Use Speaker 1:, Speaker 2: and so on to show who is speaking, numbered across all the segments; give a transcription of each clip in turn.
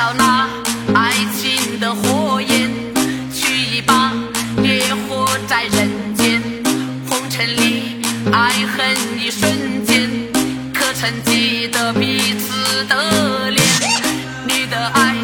Speaker 1: 到那爱情的火焰，取一把烈火在人间。红尘里爱恨一瞬间，可曾记得彼此的脸？你的爱。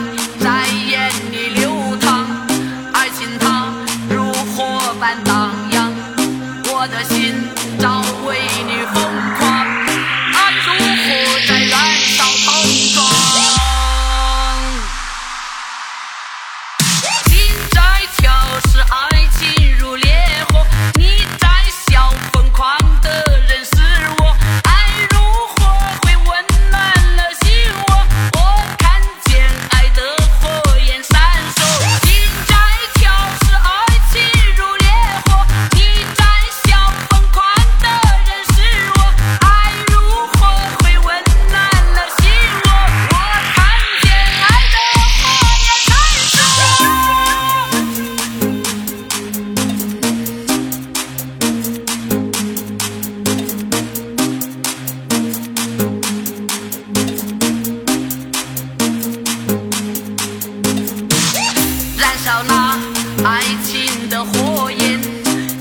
Speaker 1: 烧那爱情的火焰，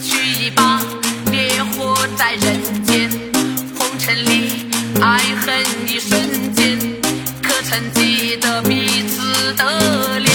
Speaker 1: 举一把烈火在人间。红尘里爱恨一瞬间，可曾记得彼此的脸？